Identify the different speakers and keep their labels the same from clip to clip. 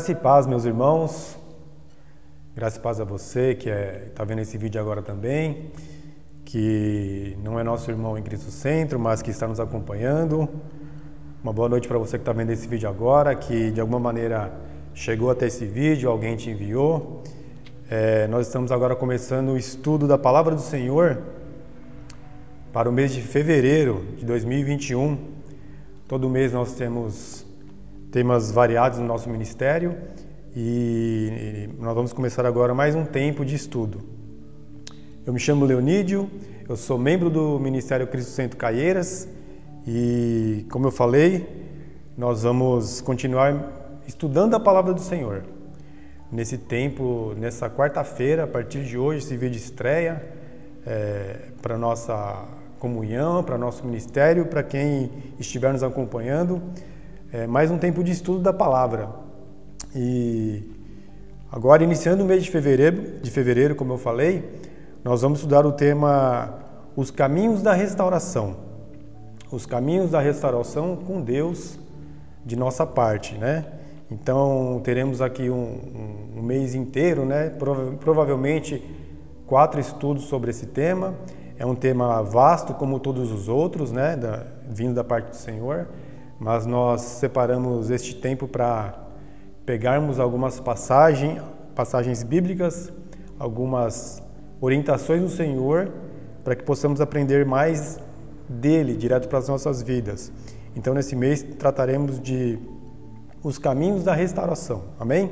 Speaker 1: Graça e paz, meus irmãos. Graça e paz a você que está é, vendo esse vídeo agora também, que não é nosso irmão em Cristo Centro, mas que está nos acompanhando. Uma boa noite para você que está vendo esse vídeo agora, que de alguma maneira chegou até esse vídeo, alguém te enviou. É, nós estamos agora começando o estudo da Palavra do Senhor para o mês de fevereiro de 2021. Todo mês nós temos temas variados no nosso ministério e nós vamos começar agora mais um tempo de estudo. Eu me chamo Leonídio, eu sou membro do Ministério Cristo Centro Caieiras e, como eu falei, nós vamos continuar estudando a palavra do Senhor. Nesse tempo, nessa quarta-feira, a partir de hoje, esse vídeo estreia é, para nossa comunhão, para nosso ministério, para quem estiver nos acompanhando é, mais um tempo de estudo da palavra. E agora, iniciando o mês de fevereiro, de fevereiro, como eu falei, nós vamos estudar o tema Os Caminhos da Restauração. Os caminhos da restauração com Deus de nossa parte, né? Então, teremos aqui um, um, um mês inteiro, né? Prova provavelmente quatro estudos sobre esse tema. É um tema vasto, como todos os outros, né? Da, vindo da parte do Senhor mas nós separamos este tempo para pegarmos algumas passagens, passagens bíblicas, algumas orientações do Senhor, para que possamos aprender mais dele direto para as nossas vidas. Então, nesse mês trataremos de os caminhos da restauração. Amém?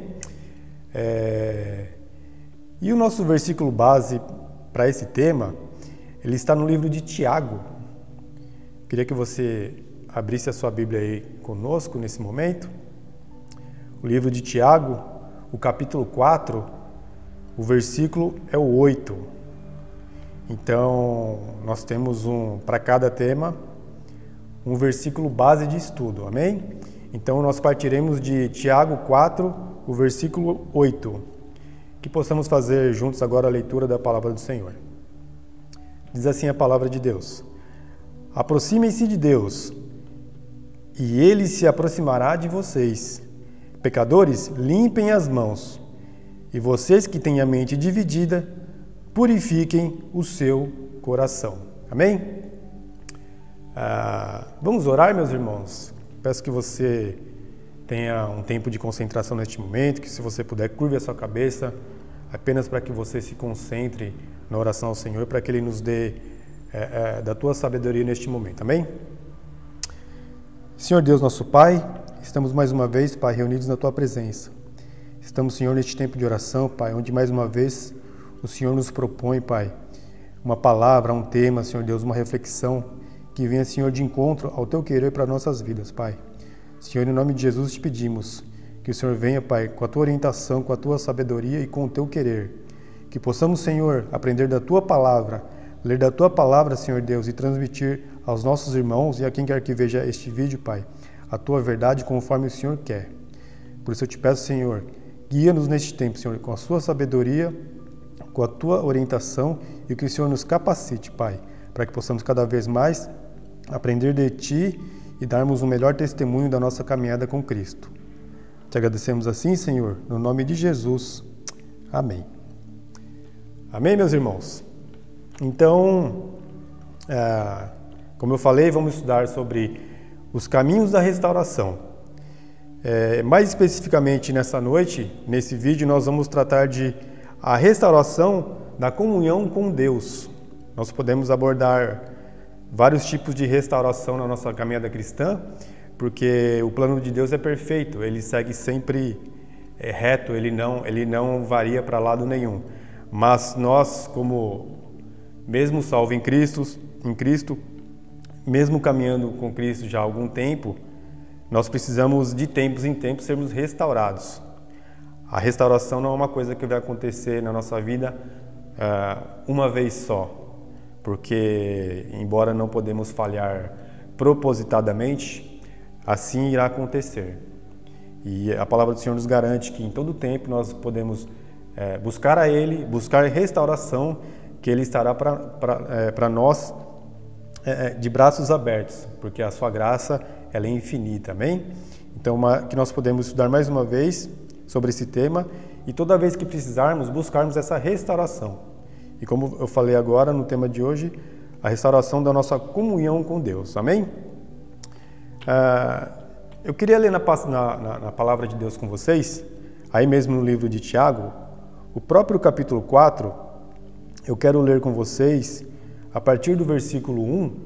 Speaker 1: É... E o nosso versículo base para esse tema, ele está no livro de Tiago. Queria que você abrisse a sua Bíblia aí conosco nesse momento. O livro de Tiago, o capítulo 4, o versículo é o 8. Então, nós temos um para cada tema um versículo base de estudo. Amém? Então, nós partiremos de Tiago 4, o versículo 8. Que possamos fazer juntos agora a leitura da palavra do Senhor. Diz assim a palavra de Deus: Aproximem-se de Deus e ele se aproximará de vocês. Pecadores, limpem as mãos. E vocês que têm a mente dividida, purifiquem o seu coração. Amém? Ah, vamos orar, meus irmãos. Peço que você tenha um tempo de concentração neste momento, que se você puder, curve a sua cabeça, apenas para que você se concentre na oração ao Senhor, para que Ele nos dê é, é, da tua sabedoria neste momento. Amém? Senhor Deus, nosso Pai, estamos mais uma vez, Pai, reunidos na Tua presença. Estamos, Senhor, neste tempo de oração, Pai, onde mais uma vez o Senhor nos propõe, Pai, uma palavra, um tema, Senhor Deus, uma reflexão que venha, Senhor, de encontro ao Teu querer para nossas vidas, Pai. Senhor, em nome de Jesus te pedimos que o Senhor venha, Pai, com a Tua orientação, com a Tua sabedoria e com o Teu querer. Que possamos, Senhor, aprender da Tua palavra, ler da Tua palavra, Senhor Deus, e transmitir aos nossos irmãos e a quem quer que veja este vídeo, Pai, a tua verdade conforme o Senhor quer. Por isso eu te peço, Senhor, guia-nos neste tempo, Senhor, com a sua sabedoria, com a tua orientação e que o Senhor nos capacite, Pai, para que possamos cada vez mais aprender de ti e darmos um melhor testemunho da nossa caminhada com Cristo. Te agradecemos assim, Senhor, no nome de Jesus. Amém. Amém, meus irmãos? Então, é, como eu falei, vamos estudar sobre os caminhos da restauração. É, mais especificamente nessa noite, nesse vídeo, nós vamos tratar de a restauração da comunhão com Deus. Nós podemos abordar vários tipos de restauração na nossa caminhada cristã, porque o plano de Deus é perfeito, ele segue sempre é, reto, ele não, ele não varia para lado nenhum. Mas nós, como mesmo salvo em Cristo, em Cristo, mesmo caminhando com Cristo já há algum tempo, nós precisamos de tempos em tempos sermos restaurados. A restauração não é uma coisa que vai acontecer na nossa vida uh, uma vez só, porque embora não podemos falhar propositadamente, assim irá acontecer. E a palavra do Senhor nos garante que em todo tempo nós podemos é, buscar a Ele, buscar restauração, que Ele estará para é, nós é, é, de braços abertos, porque a sua graça ela é infinita, amém? Então, uma, que nós podemos estudar mais uma vez sobre esse tema e toda vez que precisarmos, buscarmos essa restauração. E como eu falei agora no tema de hoje, a restauração da nossa comunhão com Deus. Amém? Uh, eu queria ler na, na, na, palavra de Deus com vocês, aí mesmo no livro de Tiago, o próprio capítulo 4. Eu quero ler com vocês a partir do versículo 1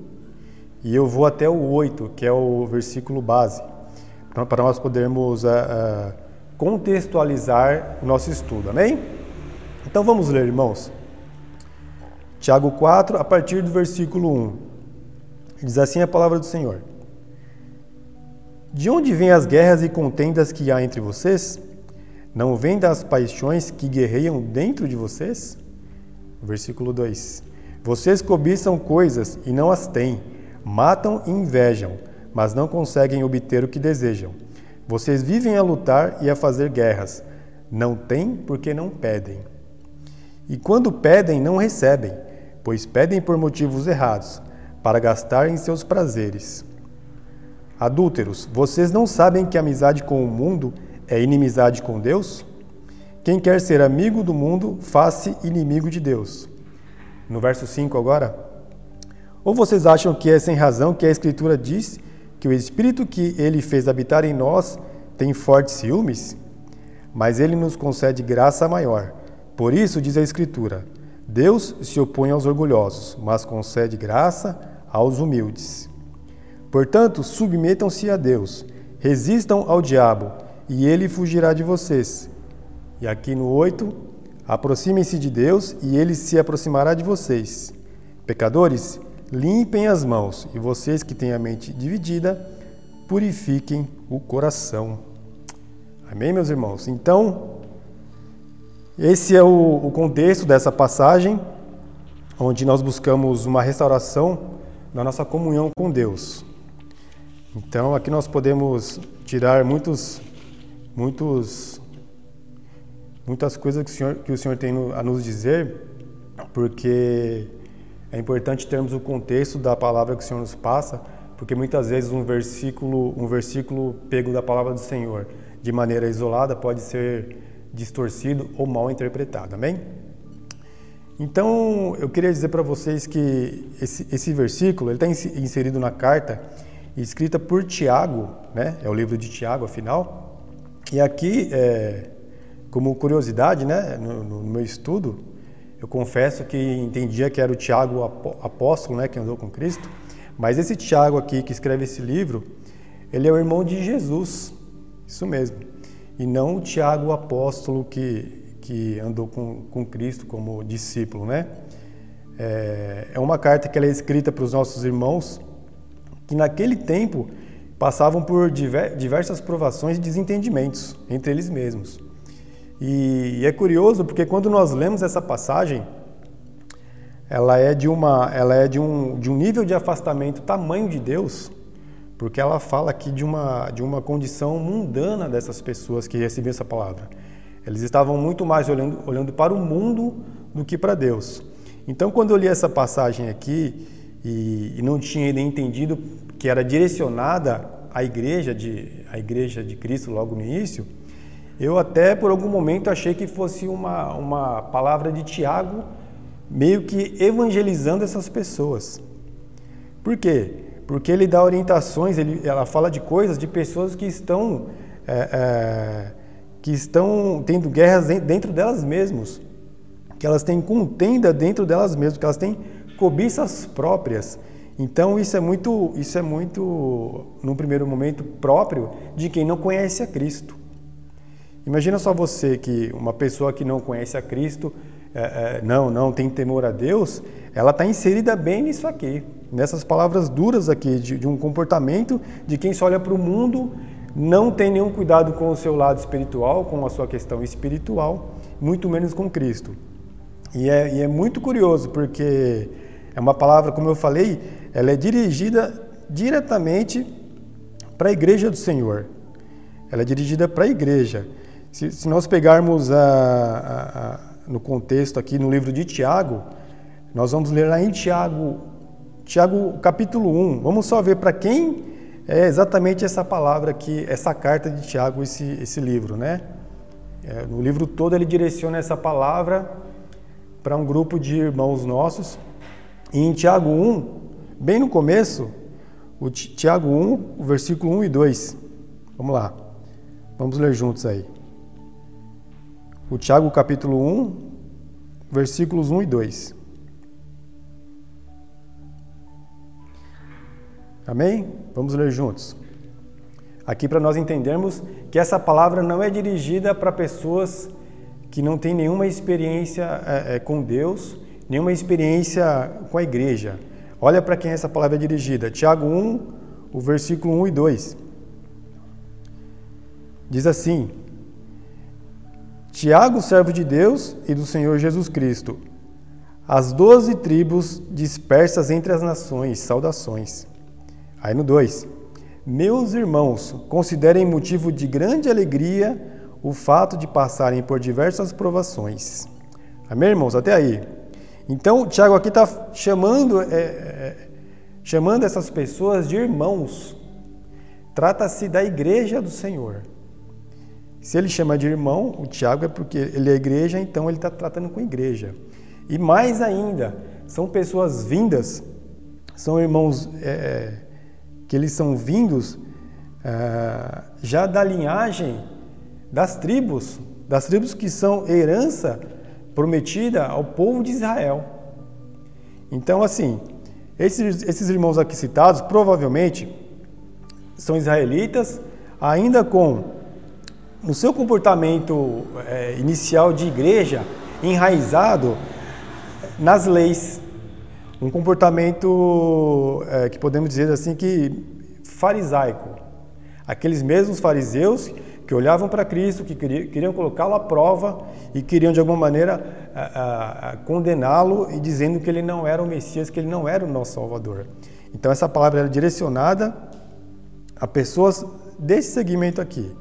Speaker 1: e eu vou até o 8, que é o versículo base, para nós podermos uh, uh, contextualizar o nosso estudo. Amém? Então vamos ler, irmãos. Tiago 4, a partir do versículo 1. Diz assim a palavra do Senhor: De onde vêm as guerras e contendas que há entre vocês? Não vêm das paixões que guerreiam dentro de vocês? Versículo 2: Vocês cobiçam coisas e não as têm, matam e invejam, mas não conseguem obter o que desejam. Vocês vivem a lutar e a fazer guerras, não têm porque não pedem. E quando pedem, não recebem pois pedem por motivos errados, para gastar em seus prazeres. Adúlteros, vocês não sabem que amizade com o mundo é inimizade com Deus? Quem quer ser amigo do mundo, faça inimigo de Deus. No verso 5 agora. Ou vocês acham que é sem razão que a Escritura diz que o Espírito que ele fez habitar em nós tem fortes ciúmes? Mas ele nos concede graça maior. Por isso, diz a Escritura: Deus se opõe aos orgulhosos, mas concede graça aos humildes. Portanto, submetam-se a Deus, resistam ao diabo, e ele fugirá de vocês. E aqui no 8, aproximem-se de Deus, e ele se aproximará de vocês. Pecadores, limpem as mãos, e vocês que têm a mente dividida, purifiquem o coração. Amém, meus irmãos? Então, esse é o, o contexto dessa passagem, onde nós buscamos uma restauração da nossa comunhão com Deus. Então, aqui nós podemos tirar muitos, muitos, muitas coisas que o Senhor, que o Senhor tem a nos dizer, porque é importante termos o contexto da palavra que o Senhor nos passa, porque muitas vezes um versículo, um versículo pego da palavra do Senhor de maneira isolada pode ser distorcido ou mal interpretado. Amém? Então, eu queria dizer para vocês que esse, esse versículo está inserido na carta escrita por Tiago, né? É o livro de Tiago, afinal. E aqui, é, como curiosidade, né? No, no, meu estudo, eu confesso que entendia que era o Tiago apóstolo, né? Que andou com Cristo. Mas esse Tiago aqui que escreve esse livro, ele é o irmão de Jesus. Isso mesmo e não o Tiago, apóstolo que, que andou com, com Cristo como discípulo, né? É, é uma carta que é escrita para os nossos irmãos que naquele tempo passavam por diversas provações e desentendimentos entre eles mesmos. E, é curioso porque quando nós lemos essa passagem, ela é de uma, ela é de um, de um nível de afastamento tamanho de Deus porque ela fala aqui de uma, de uma condição mundana dessas pessoas que recebiam essa palavra. Eles estavam muito mais olhando, olhando para o mundo do que para Deus. Então, quando eu li essa passagem aqui e, e não tinha ainda entendido que era direcionada à igreja de, à igreja de Cristo logo no início, eu até por algum momento achei que fosse uma, uma palavra de Tiago meio que evangelizando essas pessoas. Por quê? porque ele dá orientações, ele, ela fala de coisas de pessoas que estão é, é, que estão tendo guerras dentro delas mesmas, que elas têm contenda dentro delas mesmas, que elas têm cobiças próprias. Então isso é muito, isso é muito, num primeiro momento próprio de quem não conhece a Cristo. Imagina só você que uma pessoa que não conhece a Cristo, é, é, não, não tem temor a Deus, ela está inserida bem nisso aqui nessas palavras duras aqui, de, de um comportamento de quem só olha para o mundo, não tem nenhum cuidado com o seu lado espiritual, com a sua questão espiritual, muito menos com Cristo. E é, e é muito curioso, porque é uma palavra, como eu falei, ela é dirigida diretamente para a igreja do Senhor. Ela é dirigida para a igreja. Se, se nós pegarmos a, a, a, no contexto aqui no livro de Tiago, nós vamos ler lá em Tiago Tiago capítulo 1. Vamos só ver para quem é exatamente essa palavra aqui, essa carta de Tiago, esse, esse livro, né? É, no livro todo ele direciona essa palavra para um grupo de irmãos nossos. E em Tiago 1, bem no começo, o Tiago 1, o versículo 1 e 2. Vamos lá. Vamos ler juntos aí. O Tiago capítulo 1, versículos 1 e 2. Amém? Vamos ler juntos. Aqui para nós entendermos que essa palavra não é dirigida para pessoas que não têm nenhuma experiência é, é, com Deus, nenhuma experiência com a igreja. Olha para quem essa palavra é dirigida. Tiago 1, o versículo 1 e 2. Diz assim: Tiago, servo de Deus e do Senhor Jesus Cristo, as doze tribos dispersas entre as nações, saudações. Aí no 2. Meus irmãos, considerem motivo de grande alegria o fato de passarem por diversas provações. Amém, irmãos? Até aí. Então, Tiago aqui está chamando, é, é, chamando essas pessoas de irmãos. Trata-se da igreja do Senhor. Se ele chama de irmão, o Tiago é porque ele é igreja, então ele está tratando com igreja. E mais ainda, são pessoas vindas, são irmãos é, que eles são vindos uh, já da linhagem das tribos, das tribos que são herança prometida ao povo de Israel. Então, assim, esses, esses irmãos aqui citados provavelmente são israelitas, ainda com no seu comportamento é, inicial de igreja enraizado nas leis, um comportamento é, que podemos dizer assim que farisaico. Aqueles mesmos fariseus que olhavam para Cristo, que queriam, colocá-lo à prova e queriam de alguma maneira condená-lo e dizendo que ele não era o Messias, que ele não era o nosso Salvador. Então essa palavra era direcionada a pessoas desse segmento aqui.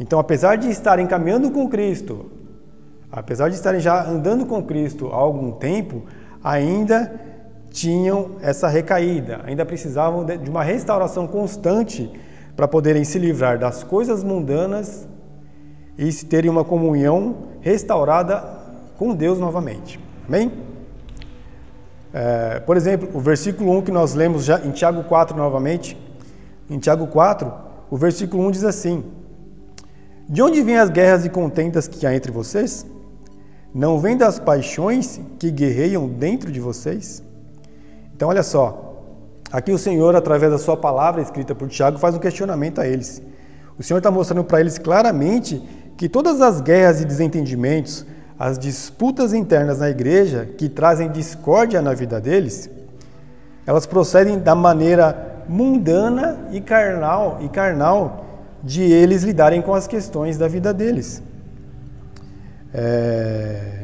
Speaker 1: Então, apesar de estarem caminhando com Cristo, apesar de estarem já andando com Cristo há algum tempo, ainda tinham essa recaída, ainda precisavam de uma restauração constante para poderem se livrar das coisas mundanas e terem uma comunhão restaurada com Deus novamente. Amém? É, por exemplo, o versículo 1 que nós lemos já em Tiago 4 novamente, em Tiago 4, o versículo 1 diz assim: De onde vêm as guerras e contendas que há entre vocês? Não vêm das paixões que guerreiam dentro de vocês? Então, olha só, aqui o Senhor, através da sua palavra escrita por Tiago, faz um questionamento a eles. O Senhor está mostrando para eles claramente que todas as guerras e desentendimentos, as disputas internas na igreja que trazem discórdia na vida deles, elas procedem da maneira mundana e carnal e carnal de eles lidarem com as questões da vida deles. É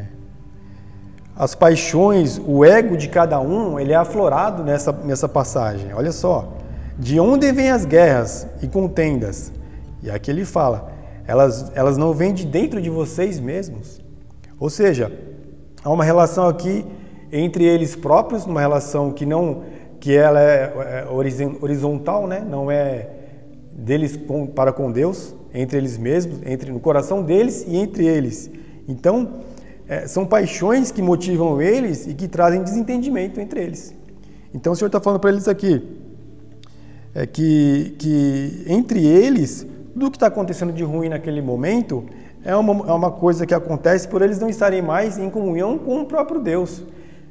Speaker 1: as paixões, o ego de cada um, ele é aflorado nessa, nessa passagem. Olha só, de onde vêm as guerras e contendas? E aqui ele fala, elas, elas não vêm de dentro de vocês mesmos. Ou seja, há uma relação aqui entre eles próprios, uma relação que não que ela é, é horizontal, né? não é deles com, para com Deus, entre eles mesmos, entre no coração deles e entre eles. Então, é, são paixões que motivam eles e que trazem desentendimento entre eles. Então o Senhor está falando para eles aqui é que, que entre eles, tudo que está acontecendo de ruim naquele momento é uma, é uma coisa que acontece por eles não estarem mais em comunhão com o próprio Deus,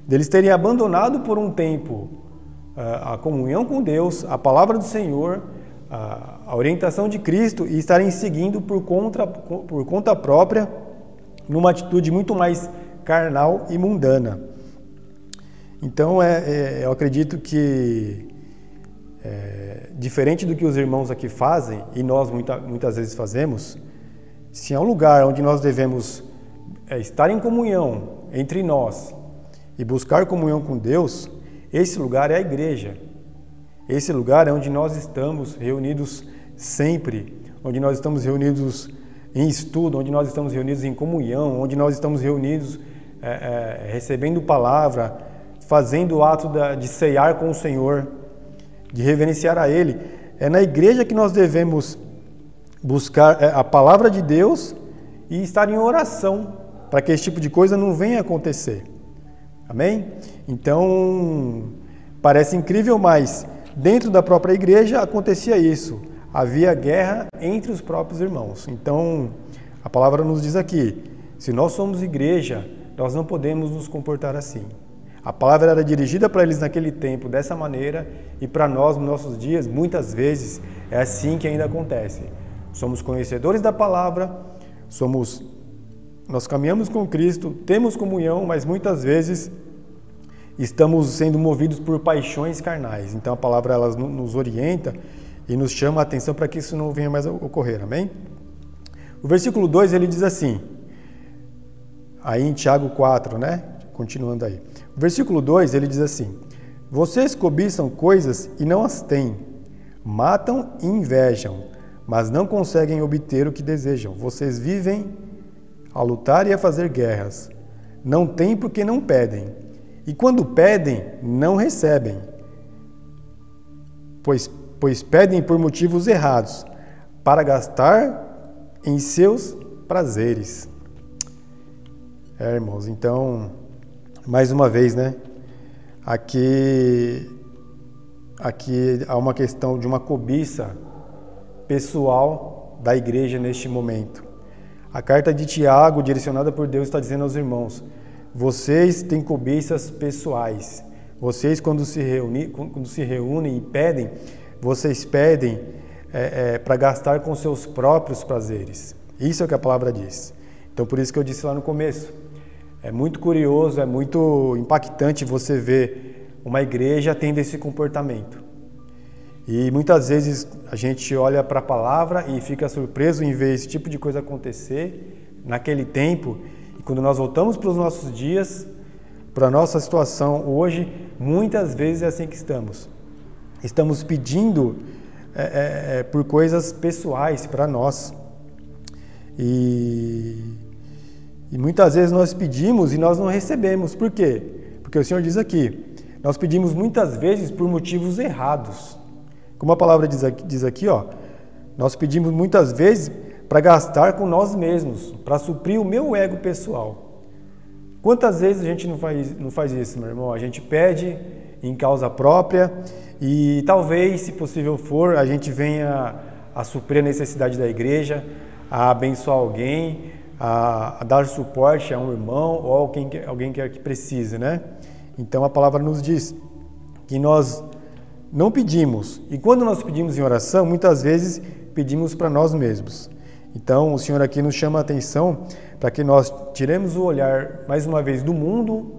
Speaker 1: deles terem abandonado por um tempo a, a comunhão com Deus, a palavra do Senhor, a, a orientação de Cristo e estarem seguindo por conta, por conta própria numa atitude muito mais carnal e mundana. Então, é, é, eu acredito que, é, diferente do que os irmãos aqui fazem, e nós muita, muitas vezes fazemos, se é um lugar onde nós devemos é, estar em comunhão entre nós e buscar comunhão com Deus, esse lugar é a igreja. Esse lugar é onde nós estamos reunidos sempre, onde nós estamos reunidos em estudo, onde nós estamos reunidos em comunhão, onde nós estamos reunidos é, é, recebendo palavra, fazendo o ato da, de ceiar com o Senhor, de reverenciar a Ele. É na igreja que nós devemos buscar é, a palavra de Deus e estar em oração para que esse tipo de coisa não venha acontecer. Amém? Então, parece incrível, mas dentro da própria igreja acontecia isso. Havia guerra entre os próprios irmãos. Então, a palavra nos diz aqui: se nós somos igreja, nós não podemos nos comportar assim. A palavra era dirigida para eles naquele tempo dessa maneira e para nós, nos nossos dias, muitas vezes é assim que ainda acontece. Somos conhecedores da palavra, somos nós caminhamos com Cristo, temos comunhão, mas muitas vezes estamos sendo movidos por paixões carnais. Então a palavra ela nos orienta e nos chama a atenção para que isso não venha mais a ocorrer. Amém? O versículo 2 ele diz assim: aí em Tiago 4, né? Continuando aí. O versículo 2 ele diz assim: Vocês cobiçam coisas e não as têm, matam e invejam, mas não conseguem obter o que desejam. Vocês vivem a lutar e a fazer guerras. Não têm porque não pedem. E quando pedem, não recebem. Pois, pois pedem por motivos errados, para gastar em seus prazeres. É, irmãos, então, mais uma vez, né? Aqui, aqui há uma questão de uma cobiça pessoal da igreja neste momento. A carta de Tiago, direcionada por Deus, está dizendo aos irmãos: vocês têm cobiças pessoais. Vocês, quando se, reuni, quando se reúnem e pedem, vocês pedem é, é, para gastar com seus próprios prazeres. Isso é o que a palavra diz. Então, por isso que eu disse lá no começo é muito curioso, é muito impactante você ver uma igreja tendo esse comportamento. E muitas vezes a gente olha para a palavra e fica surpreso em ver esse tipo de coisa acontecer naquele tempo. Quando nós voltamos para os nossos dias, para a nossa situação hoje, muitas vezes é assim que estamos. Estamos pedindo é, é, é por coisas pessoais para nós. E e muitas vezes nós pedimos e nós não recebemos. Por quê? Porque o Senhor diz aqui: nós pedimos muitas vezes por motivos errados. Como a palavra diz aqui, diz aqui ó, nós pedimos muitas vezes para gastar com nós mesmos, para suprir o meu ego pessoal. Quantas vezes a gente não faz, não faz isso, meu irmão? A gente pede em causa própria e talvez, se possível for, a gente venha a suprir a necessidade da igreja, a abençoar alguém, a, a dar suporte a um irmão ou alguém alguém que, que precise, né? Então a palavra nos diz que nós não pedimos, e quando nós pedimos em oração, muitas vezes pedimos para nós mesmos. Então o Senhor aqui nos chama a atenção para que nós tiremos o olhar, mais uma vez, do mundo,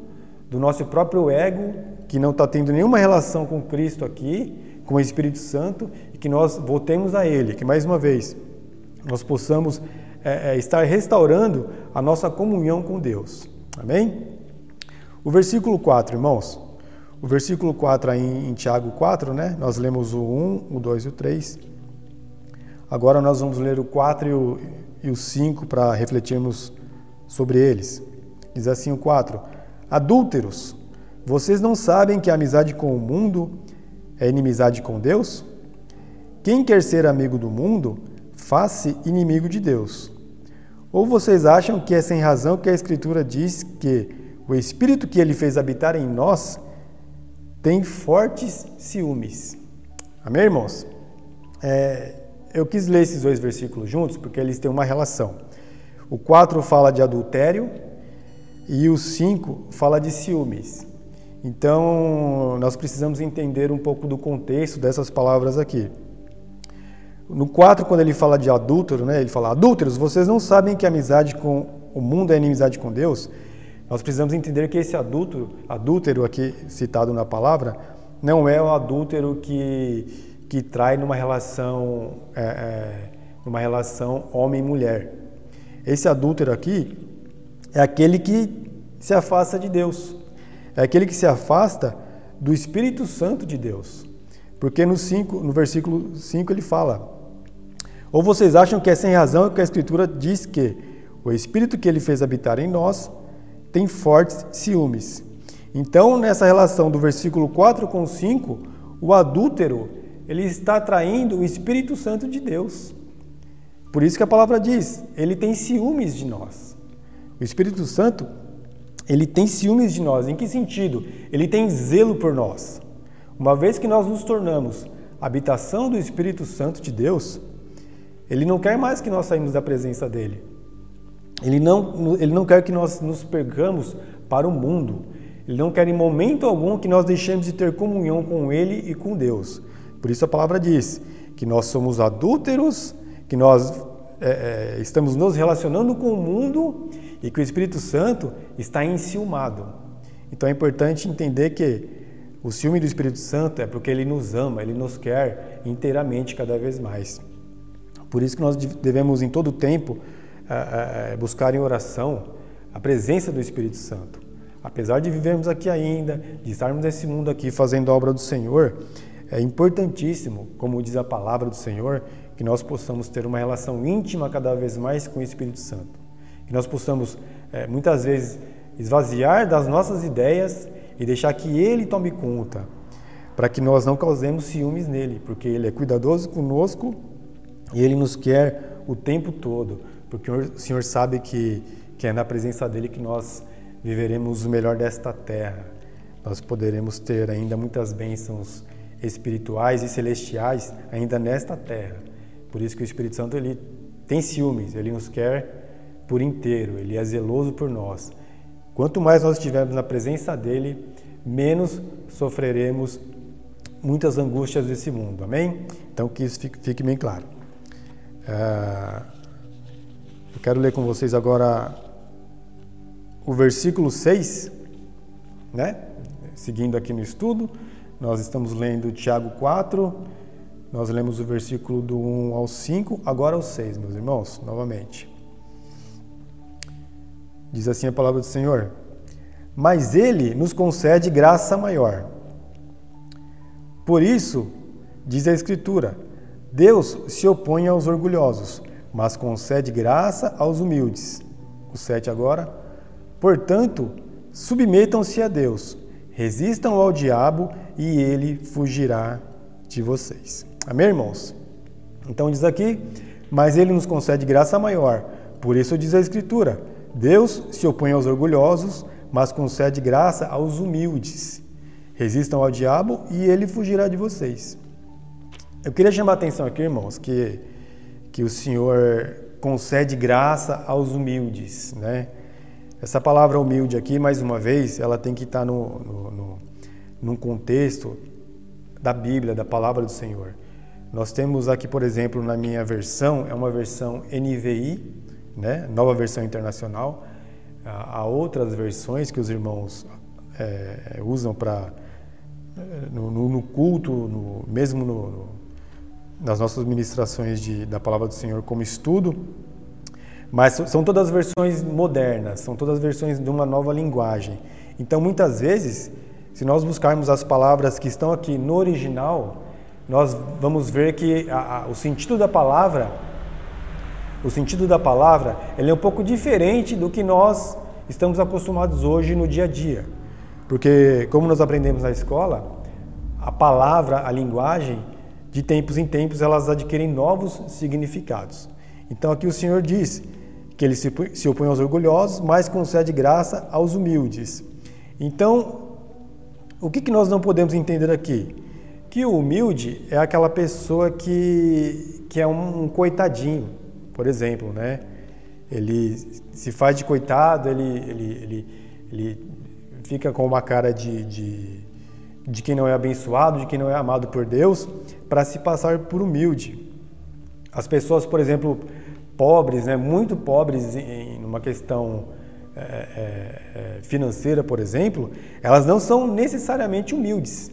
Speaker 1: do nosso próprio ego, que não está tendo nenhuma relação com Cristo aqui, com o Espírito Santo, e que nós voltemos a Ele, que mais uma vez nós possamos é, é, estar restaurando a nossa comunhão com Deus. Amém? O versículo 4, irmãos. O versículo 4 aí em, Tiago 4, né? Nós lemos o 1, o 2 e o 3. Agora nós vamos ler o 4 e o, e o 5 para refletirmos sobre eles. Diz assim o 4: Adúlteros, vocês não sabem que a amizade com o mundo é inimizade com Deus? Quem quer ser amigo do mundo, faz-se inimigo de Deus. Ou vocês acham que é sem razão que a Escritura diz que o Espírito que ele fez habitar em nós tem fortes ciúmes? Amém, irmãos? É, eu quis ler esses dois versículos juntos porque eles têm uma relação. O 4 fala de adultério e o 5 fala de ciúmes. Então, nós precisamos entender um pouco do contexto dessas palavras aqui. No 4, quando ele fala de adúltero, né, ele fala: Adúlteros, vocês não sabem que amizade com o mundo é inimizade com Deus? Nós precisamos entender que esse adúltero, adúltero aqui citado na palavra, não é o adúltero que, que trai numa relação, é, é, numa relação homem-mulher. Esse adúltero aqui é aquele que se afasta de Deus, é aquele que se afasta do Espírito Santo de Deus. Porque no, cinco, no versículo 5 ele fala: ou vocês acham que é sem razão que a Escritura diz que o Espírito que ele fez habitar em nós tem fortes ciúmes? Então, nessa relação do versículo 4 com 5, o adúltero ele está traindo o Espírito Santo de Deus. Por isso que a palavra diz, ele tem ciúmes de nós. O Espírito Santo, ele tem ciúmes de nós. Em que sentido? Ele tem zelo por nós. Uma vez que nós nos tornamos habitação do Espírito Santo de Deus, ele não quer mais que nós saímos da presença dele. Ele não, ele não quer que nós nos percamos para o mundo. Ele não quer em momento algum que nós deixemos de ter comunhão com Ele e com Deus. Por isso a palavra diz que nós somos adúlteros, que nós é, é, estamos nos relacionando com o mundo e que o Espírito Santo está enciumado. Então é importante entender que o ciúme do Espírito Santo é porque ele nos ama, ele nos quer inteiramente cada vez mais. Por isso que nós devemos em todo tempo é, é, buscar em oração a presença do Espírito Santo. Apesar de vivermos aqui ainda, de estarmos nesse mundo aqui fazendo a obra do Senhor, é importantíssimo, como diz a palavra do Senhor, que nós possamos ter uma relação íntima cada vez mais com o Espírito Santo. Que nós possamos, é, muitas vezes, esvaziar das nossas ideias e deixar que Ele tome conta, para que nós não causemos ciúmes nele, porque Ele é cuidadoso conosco e Ele nos quer o tempo todo, porque o Senhor sabe que, que é na presença dEle que nós viveremos o melhor desta terra. Nós poderemos ter ainda muitas bênçãos espirituais e celestiais ainda nesta terra. Por isso que o Espírito Santo ele tem ciúmes, ele nos quer por inteiro, ele é zeloso por nós. Quanto mais nós estivermos na presença dele, menos sofreremos muitas angústias desse mundo. Amém? Então que isso fique, bem claro. Uh, eu quero ler com vocês agora o versículo 6, né? Seguindo aqui no estudo, nós estamos lendo Tiago 4, nós lemos o versículo do 1 ao 5, agora o 6, meus irmãos, novamente. Diz assim a palavra do Senhor: Mas ele nos concede graça maior. Por isso, diz a Escritura: Deus se opõe aos orgulhosos, mas concede graça aos humildes. O 7 agora. Portanto, submetam-se a Deus, resistam ao diabo e ele fugirá de vocês. Amém, irmãos? Então diz aqui, mas ele nos concede graça maior. Por isso diz a Escritura: Deus se opõe aos orgulhosos, mas concede graça aos humildes. Resistam ao diabo e ele fugirá de vocês. Eu queria chamar a atenção aqui, irmãos, que, que o Senhor concede graça aos humildes, né? Essa palavra humilde aqui, mais uma vez, ela tem que estar no, no, no, num contexto da Bíblia, da palavra do Senhor. Nós temos aqui, por exemplo, na minha versão, é uma versão NVI, né? nova versão internacional. Há outras versões que os irmãos é, usam para no, no, culto, no, mesmo no, nas nossas ministrações de, da palavra do Senhor como estudo. Mas são todas versões modernas, são todas versões de uma nova linguagem. Então, muitas vezes, se nós buscarmos as palavras que estão aqui no original, nós vamos ver que a, a, o sentido da palavra, o sentido da palavra, ele é um pouco diferente do que nós estamos acostumados hoje no dia a dia. Porque, como nós aprendemos na escola, a palavra, a linguagem, de tempos em tempos, elas adquirem novos significados. Então aqui o Senhor diz que ele se opõe aos orgulhosos, mas concede graça aos humildes. Então, o que, que nós não podemos entender aqui? Que o humilde é aquela pessoa que, que é um, coitadinho, por exemplo, né? Ele se faz de coitado, ele, ele, ele, ele fica com uma cara de, de, de quem não é abençoado, de quem não é amado por Deus, para se passar por humilde. As pessoas, por exemplo, pobres, né, muito pobres em uma questão é, é, é, financeira, por exemplo, elas não são necessariamente humildes.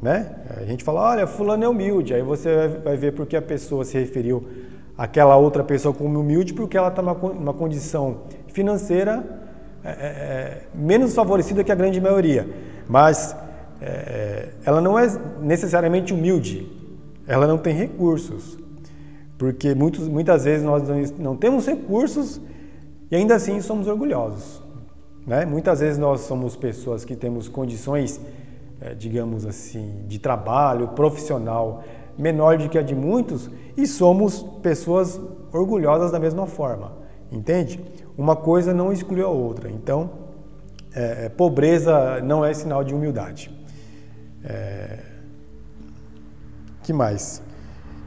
Speaker 1: Né? A gente fala, olha, fulano é humilde, aí você vai ver porque a pessoa se referiu àquela outra pessoa como humilde, porque ela está numa condição financeira é, é, é, menos favorecida que a grande maioria. Mas ela não é necessariamente humilde, ela não tem recursos. Porque muitos, muitas vezes nós não temos recursos e ainda assim somos orgulhosos. Né? Muitas vezes nós somos pessoas que temos condições, é, digamos assim, de trabalho profissional menor do que a de muitos e somos pessoas orgulhosas da mesma forma, entende? Uma coisa não exclui a outra. Então, é pobreza não é sinal de humildade. É... Que mais?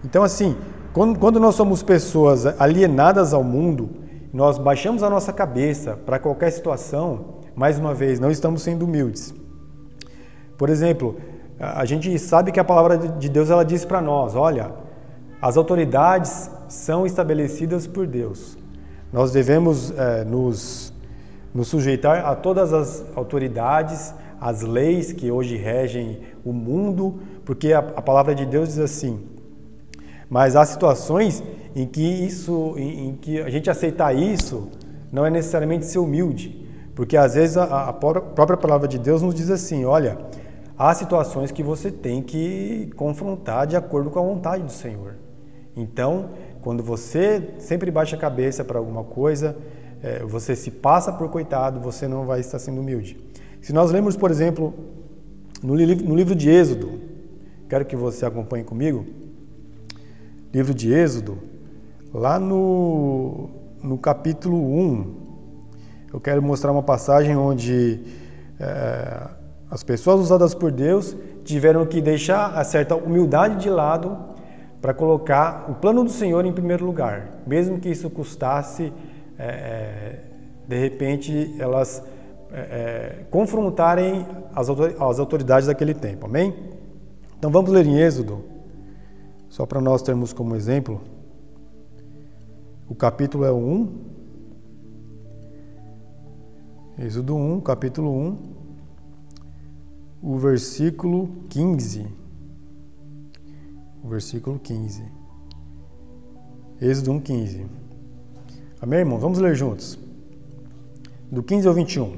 Speaker 1: Então, assim, quando, quando nós somos pessoas alienadas ao mundo, nós baixamos a nossa cabeça para qualquer situação, mais uma vez, não estamos sendo humildes. Por exemplo, a gente sabe que a palavra de Deus ela diz para nós, olha, as autoridades são estabelecidas por Deus. Nós devemos é, nos, nos sujeitar a todas as autoridades, as leis que hoje regem o mundo, porque a, a palavra de Deus diz assim: mas há situações em que isso, em, em, que a gente aceitar isso não é necessariamente ser humilde, porque às vezes a, a própria palavra de Deus nos diz assim, olha, há situações que você tem que confrontar de acordo com a vontade do Senhor. Então, quando você sempre baixa a cabeça para alguma coisa, é, você se passa por coitado, você não vai estar sendo humilde. Se nós lemos, por exemplo, no livro, no livro de Êxodo, quero que você acompanhe comigo, livro de Êxodo, lá no, no capítulo 1, eu quero mostrar uma passagem onde é, as pessoas usadas por Deus tiveram que deixar a certa humildade de lado para colocar o plano do Senhor em primeiro lugar, mesmo que isso custasse, é, de repente, elas é, confrontarem as autoridades daquele tempo. Amém? Então vamos ler em Êxodo só para nós termos como exemplo, o capítulo é o 1. Êxodo 1, capítulo 1, o versículo 15. O versículo 15. Êxodo 1, 15. Amém, irmão? Vamos ler juntos. Do 15 ao 21.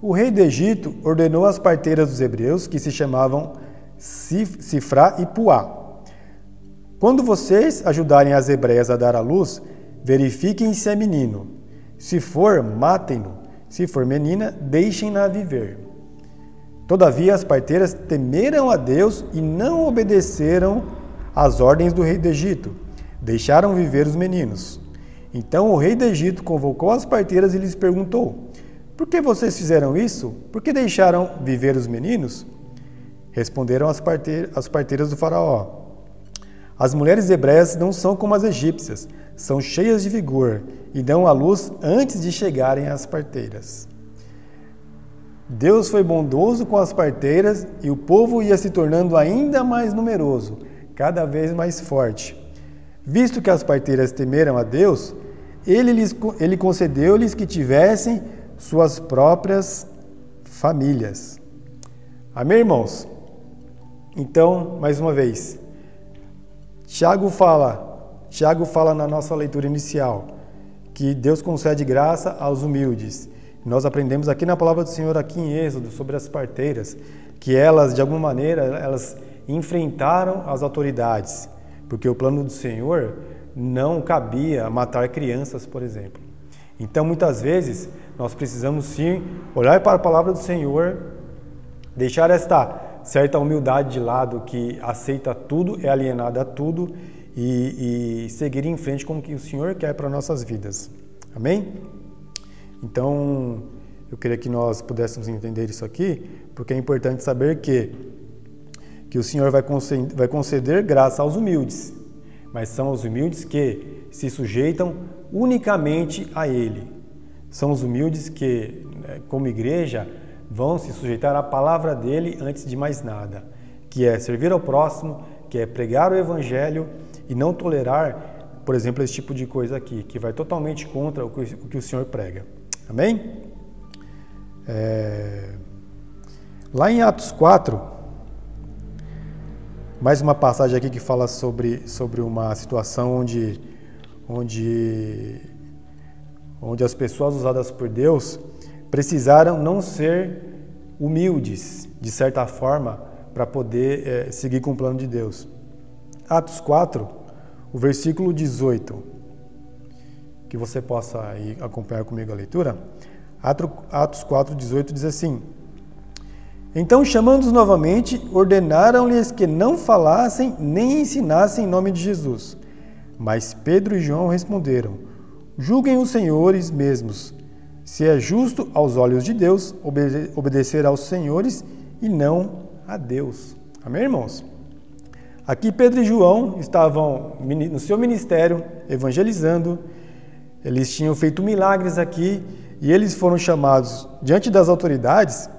Speaker 1: O rei do Egito ordenou às parteiras dos hebreus, que se chamavam Sifra e Puá, quando vocês ajudarem as hebreias a dar à luz, verifiquem se é menino. Se for, matem-no. Se for menina, deixem-na viver. Todavia, as parteiras temeram a Deus e não obedeceram às ordens do rei do Egito. Deixaram viver os meninos. Então o rei do Egito convocou as parteiras e lhes perguntou: Por que vocês fizeram isso? Por que deixaram viver os meninos? Responderam as, as parteiras do Faraó: as mulheres hebreias não são como as egípcias, são cheias de vigor e dão à luz antes de chegarem às parteiras. Deus foi bondoso com as parteiras e o povo ia se tornando ainda mais numeroso, cada vez mais forte. Visto que as parteiras temeram a Deus, ele, lhes, ele concedeu-lhes que tivessem suas próprias famílias. Amém, irmãos? Então, mais uma vez, Tiago fala, Tiago fala na nossa leitura inicial que Deus concede graça aos humildes. Nós aprendemos aqui na palavra do Senhor, aqui em Êxodo, sobre as parteiras, que elas, de alguma maneira, elas enfrentaram as autoridades, porque o plano do Senhor não cabia matar crianças, por exemplo. Então, muitas vezes, nós precisamos sim olhar para a palavra do Senhor, deixar esta certa humildade de lado que aceita tudo, é alienada a tudo e, e seguir em frente com o que o Senhor quer para nossas vidas. Amém? Então, eu queria que nós pudéssemos entender isso aqui, porque é importante saber que, que o Senhor vai conceder, vai conceder graça aos humildes, mas são os humildes que se sujeitam unicamente a Ele. São os humildes que, né, como igreja, vão se sujeitar à palavra dele antes de mais nada, que é servir ao próximo, que é pregar o evangelho e não tolerar, por exemplo, esse tipo de coisa aqui, que vai totalmente contra o que o Senhor prega. Amém? É... Lá em Atos 4, mais uma passagem aqui que fala sobre, sobre uma situação onde, onde, onde as pessoas usadas por Deus precisaram não ser humildes, de certa forma, para poder é, seguir com o plano de Deus. Atos 4, o versículo 18, que você possa acompanhar comigo a leitura. Atos 4, 18 diz assim: Então, chamando-os novamente, ordenaram-lhes que não falassem nem ensinassem em nome de Jesus. Mas Pedro e João responderam: Julguem os senhores mesmos, se é justo aos olhos de Deus obedecer aos senhores e não a Deus. Amém, irmãos? Aqui Pedro e João estavam no seu ministério evangelizando, eles tinham feito milagres aqui e eles foram chamados diante das autoridades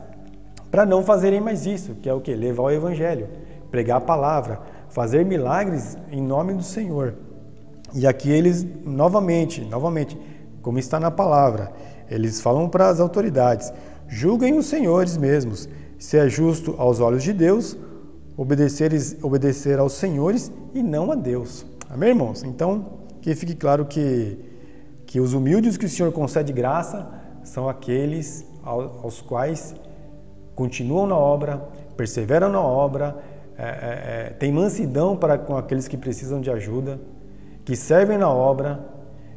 Speaker 1: para não fazerem mais isso, que é o que? Levar o evangelho, pregar a palavra, fazer milagres em nome do Senhor. E aqui eles novamente, novamente, como está na palavra, eles falam para as autoridades: julguem os senhores mesmos, se é justo aos olhos de Deus obedecer, obedecer aos senhores e não a Deus. Amém, irmãos? Então, que fique claro que, que os humildes que o Senhor concede graça são aqueles aos, quais continuam na obra, perseveram na obra, é, é, é, têm mansidão para com aqueles que precisam de ajuda, que servem na obra,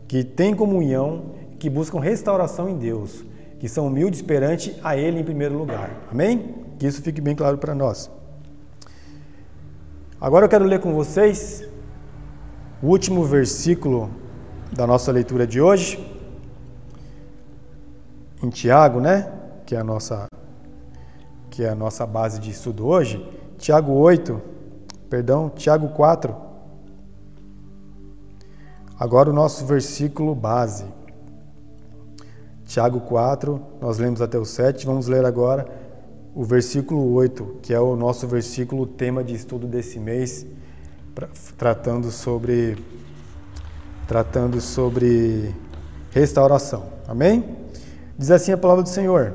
Speaker 1: que têm comunhão, que buscam restauração em Deus, que são humildes perante a Ele em primeiro lugar. Amém? Que isso fique bem claro para nós. Agora eu quero ler com vocês o último versículo da nossa leitura de hoje, em Tiago, né? Que é a nossa que é a nossa base de estudo hoje, Tiago 8, perdão, Tiago 4. Agora o nosso versículo base. Tiago 4, nós lemos até o 7, vamos ler agora o versículo 8, que é o nosso versículo tema de estudo desse mês, tratando sobre tratando sobre restauração. Amém? Diz assim a palavra do Senhor: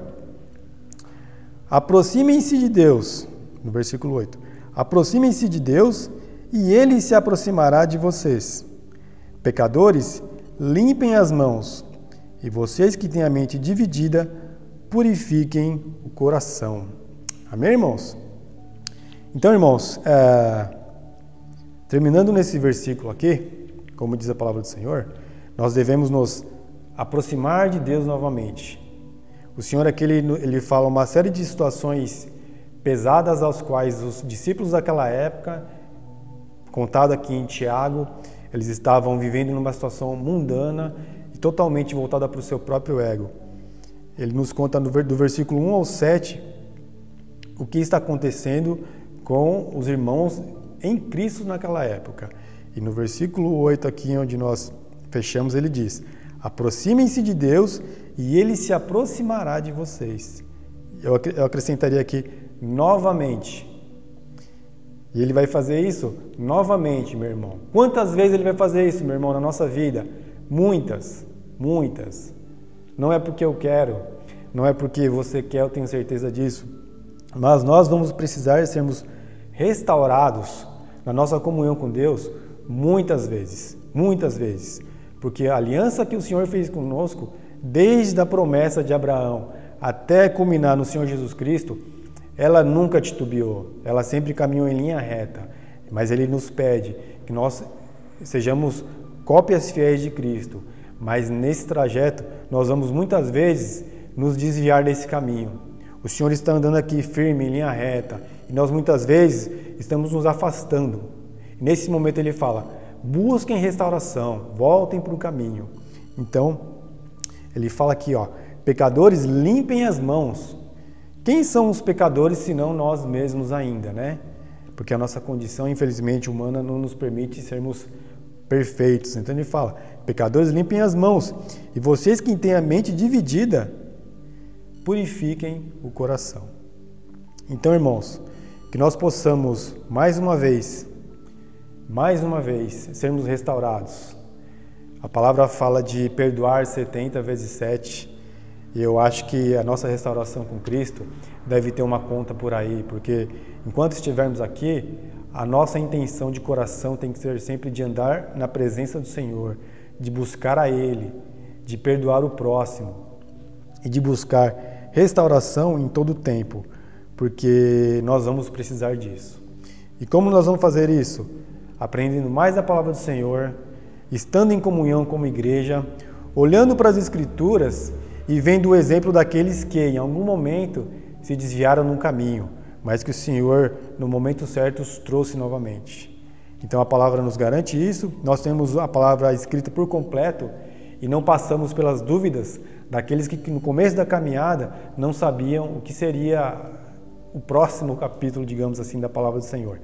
Speaker 1: Aproximem-se de Deus, no versículo 8. Aproximem-se de Deus e ele se aproximará de vocês. Pecadores, limpem as mãos, e vocês que têm a mente dividida, purifiquem o coração. Amém, irmãos? Então, irmãos, é, terminando nesse versículo aqui, como diz a palavra do Senhor, nós devemos nos aproximar de Deus novamente. O Senhor aqui ele, ele fala uma série de situações pesadas aos quais os discípulos daquela época, contado aqui em Tiago, eles estavam vivendo numa situação mundana totalmente voltada para o seu próprio ego. Ele nos conta do versículo 1 ao 7 o que está acontecendo com os irmãos em Cristo naquela época. E no versículo 8 aqui onde nós fechamos, ele diz: Aproximem-se de Deus e ele se aproximará de vocês. Eu acrescentaria aqui novamente. E ele vai fazer isso novamente, meu irmão. Quantas vezes ele vai fazer isso, meu irmão, na nossa vida? Muitas, muitas. Não é porque eu quero, não é porque você quer, eu tenho certeza disso. Mas nós vamos precisar sermos restaurados na nossa comunhão com Deus muitas vezes, muitas vezes. Porque a aliança que o Senhor fez conosco, desde a promessa de Abraão até culminar no Senhor Jesus Cristo, ela nunca titubeou, ela sempre caminhou em linha reta. Mas Ele nos pede que nós sejamos cópias fiéis de Cristo, mas nesse trajeto nós vamos muitas vezes nos desviar desse caminho. O Senhor está andando aqui firme, em linha reta, e nós muitas vezes estamos nos afastando. Nesse momento ele fala: busquem restauração, voltem para o caminho. Então, ele fala aqui, ó, pecadores, limpem as mãos. Quem são os pecadores senão nós mesmos ainda, né? Porque a nossa condição, infelizmente, humana não nos permite sermos perfeitos. Então ele fala: Pecadores, limpem as mãos, e vocês que têm a mente dividida, purifiquem o coração. Então, irmãos, que nós possamos mais uma vez, mais uma vez, sermos restaurados. A palavra fala de perdoar 70 vezes 7, e eu acho que a nossa restauração com Cristo deve ter uma conta por aí, porque enquanto estivermos aqui, a nossa intenção de coração tem que ser sempre de andar na presença do Senhor, de buscar a Ele, de perdoar o próximo e de buscar restauração em todo o tempo, porque nós vamos precisar disso. E como nós vamos fazer isso? Aprendendo mais a palavra do Senhor, estando em comunhão como igreja, olhando para as Escrituras e vendo o exemplo daqueles que, em algum momento, se desviaram num caminho, mas que o Senhor, no momento certo, os trouxe novamente. Então a palavra nos garante isso. Nós temos a palavra escrita por completo e não passamos pelas dúvidas daqueles que no começo da caminhada não sabiam o que seria o próximo capítulo, digamos assim, da palavra do Senhor.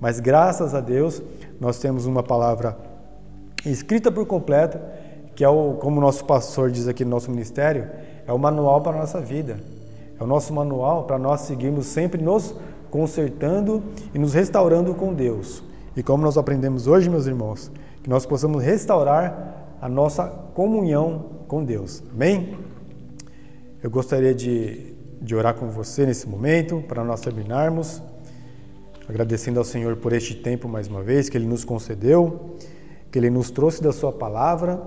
Speaker 1: Mas graças a Deus, nós temos uma palavra escrita por completo, que é o, como o nosso pastor diz aqui no nosso ministério, é o manual para a nossa vida. O nosso manual para nós seguirmos sempre nos consertando e nos restaurando com Deus. E como nós aprendemos hoje, meus irmãos, que nós possamos restaurar a nossa comunhão com Deus. Amém? Eu gostaria de, de orar com você nesse momento, para nós terminarmos, agradecendo ao Senhor por este tempo mais uma vez que Ele nos concedeu, que Ele nos trouxe da Sua palavra.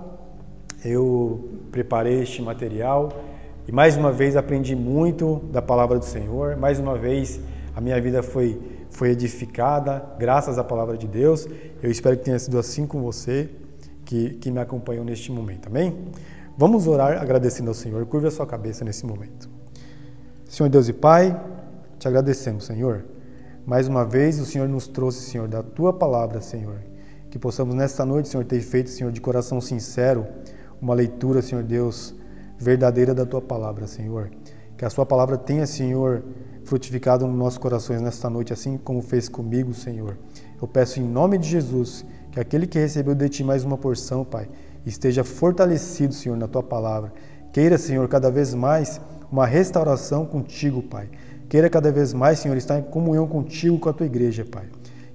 Speaker 1: Eu preparei este material e mais uma vez aprendi muito da palavra do Senhor, mais uma vez a minha vida foi, foi edificada graças à palavra de Deus. Eu espero que tenha sido assim com você que, que me acompanhou neste momento. Amém? Vamos orar agradecendo ao Senhor. Curve a sua cabeça nesse momento. Senhor Deus e Pai, te agradecemos, Senhor. Mais uma vez o Senhor nos trouxe, Senhor, da tua palavra, Senhor. Que possamos nesta noite, Senhor, ter feito, Senhor, de coração sincero, uma leitura, Senhor Deus, verdadeira da tua palavra, Senhor. Que a sua palavra tenha, Senhor, frutificado nos nossos corações nesta noite, assim como fez comigo, Senhor. Eu peço em nome de Jesus que aquele que recebeu de ti mais uma porção, Pai, esteja fortalecido, Senhor, na tua palavra. Queira, Senhor, cada vez mais uma restauração contigo, Pai. Queira cada vez mais, Senhor, estar em comunhão contigo, com a tua igreja, Pai.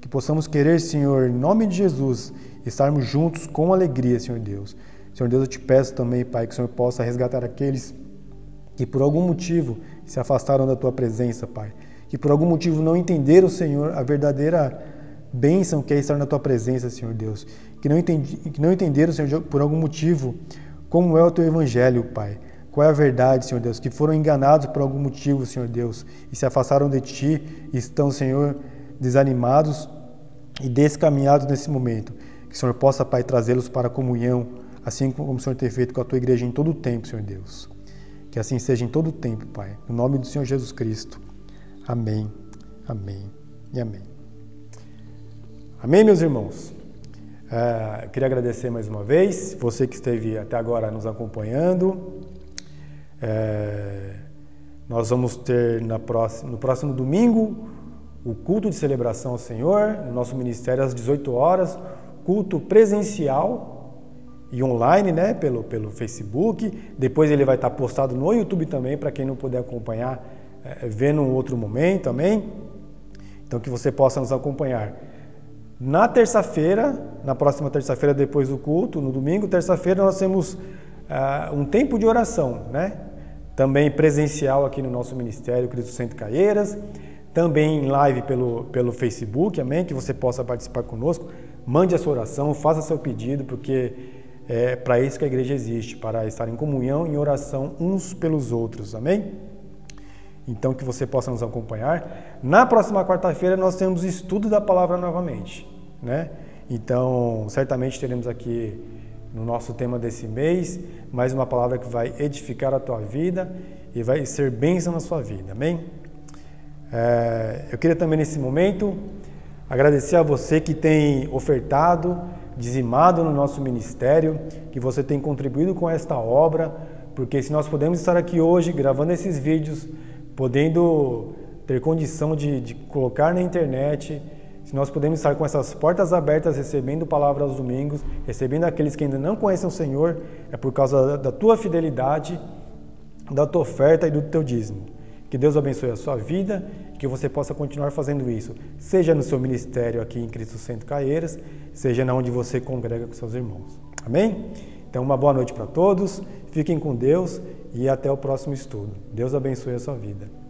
Speaker 1: Que possamos querer, Senhor, em nome de Jesus, estarmos juntos com alegria, Senhor Deus. Senhor Deus, eu te peço também, Pai, que o Senhor possa resgatar aqueles que por algum motivo se afastaram da tua presença, Pai. Que por algum motivo não entenderam, Senhor, a verdadeira bênção que é estar na tua presença, Senhor Deus. Que não, entendi, que não entenderam, Senhor, por algum motivo, como é o teu evangelho, Pai. Qual é a verdade, Senhor Deus? Que foram enganados por algum motivo, Senhor Deus, e se afastaram de ti e estão, Senhor, desanimados e descaminhados nesse momento. Que o Senhor possa, Pai, trazê-los para a comunhão, assim como o Senhor tem feito com a tua igreja em todo o tempo, Senhor Deus. Que assim seja em todo o tempo, Pai. No nome do Senhor Jesus Cristo. Amém, amém e amém. Amém, meus irmãos? É, queria agradecer mais uma vez, você que esteve até agora nos acompanhando. É, nós vamos ter próxima, no próximo domingo o culto de celebração ao Senhor, no nosso ministério às 18 horas, culto presencial e online, né, pelo, pelo Facebook. Depois ele vai estar postado no YouTube também, para quem não puder acompanhar, é, ver num outro momento, amém? Então que você possa nos acompanhar. Na terça-feira, na próxima terça-feira, depois do culto, no domingo, terça-feira, nós temos uh, um tempo de oração, né? Também presencial aqui no nosso Ministério Cristo Centro Caieiras, também em live pelo, pelo Facebook, amém? Que você possa participar conosco. Mande a sua oração, faça seu pedido, porque é para isso que a igreja existe, para estar em comunhão e oração uns pelos outros, amém? Então que você possa nos acompanhar. Na próxima quarta-feira nós temos estudo da palavra novamente, né? Então, certamente teremos aqui no nosso tema desse mês mais uma palavra que vai edificar a tua vida e vai ser bênção na sua vida, amém? É, eu queria também nesse momento agradecer a você que tem ofertado dizimado no nosso ministério, que você tem contribuído com esta obra, porque se nós podemos estar aqui hoje gravando esses vídeos, podendo ter condição de, de colocar na internet, se nós podemos estar com essas portas abertas, recebendo palavra aos domingos, recebendo aqueles que ainda não conhecem o Senhor, é por causa da, da tua fidelidade, da tua oferta e do teu dízimo. Que Deus abençoe a sua vida que você possa continuar fazendo isso, seja no seu ministério aqui em Cristo Centro Caieiras, seja na onde você congrega com seus irmãos. Amém? Então, uma boa noite para todos, fiquem com Deus e até o próximo estudo. Deus abençoe a sua vida.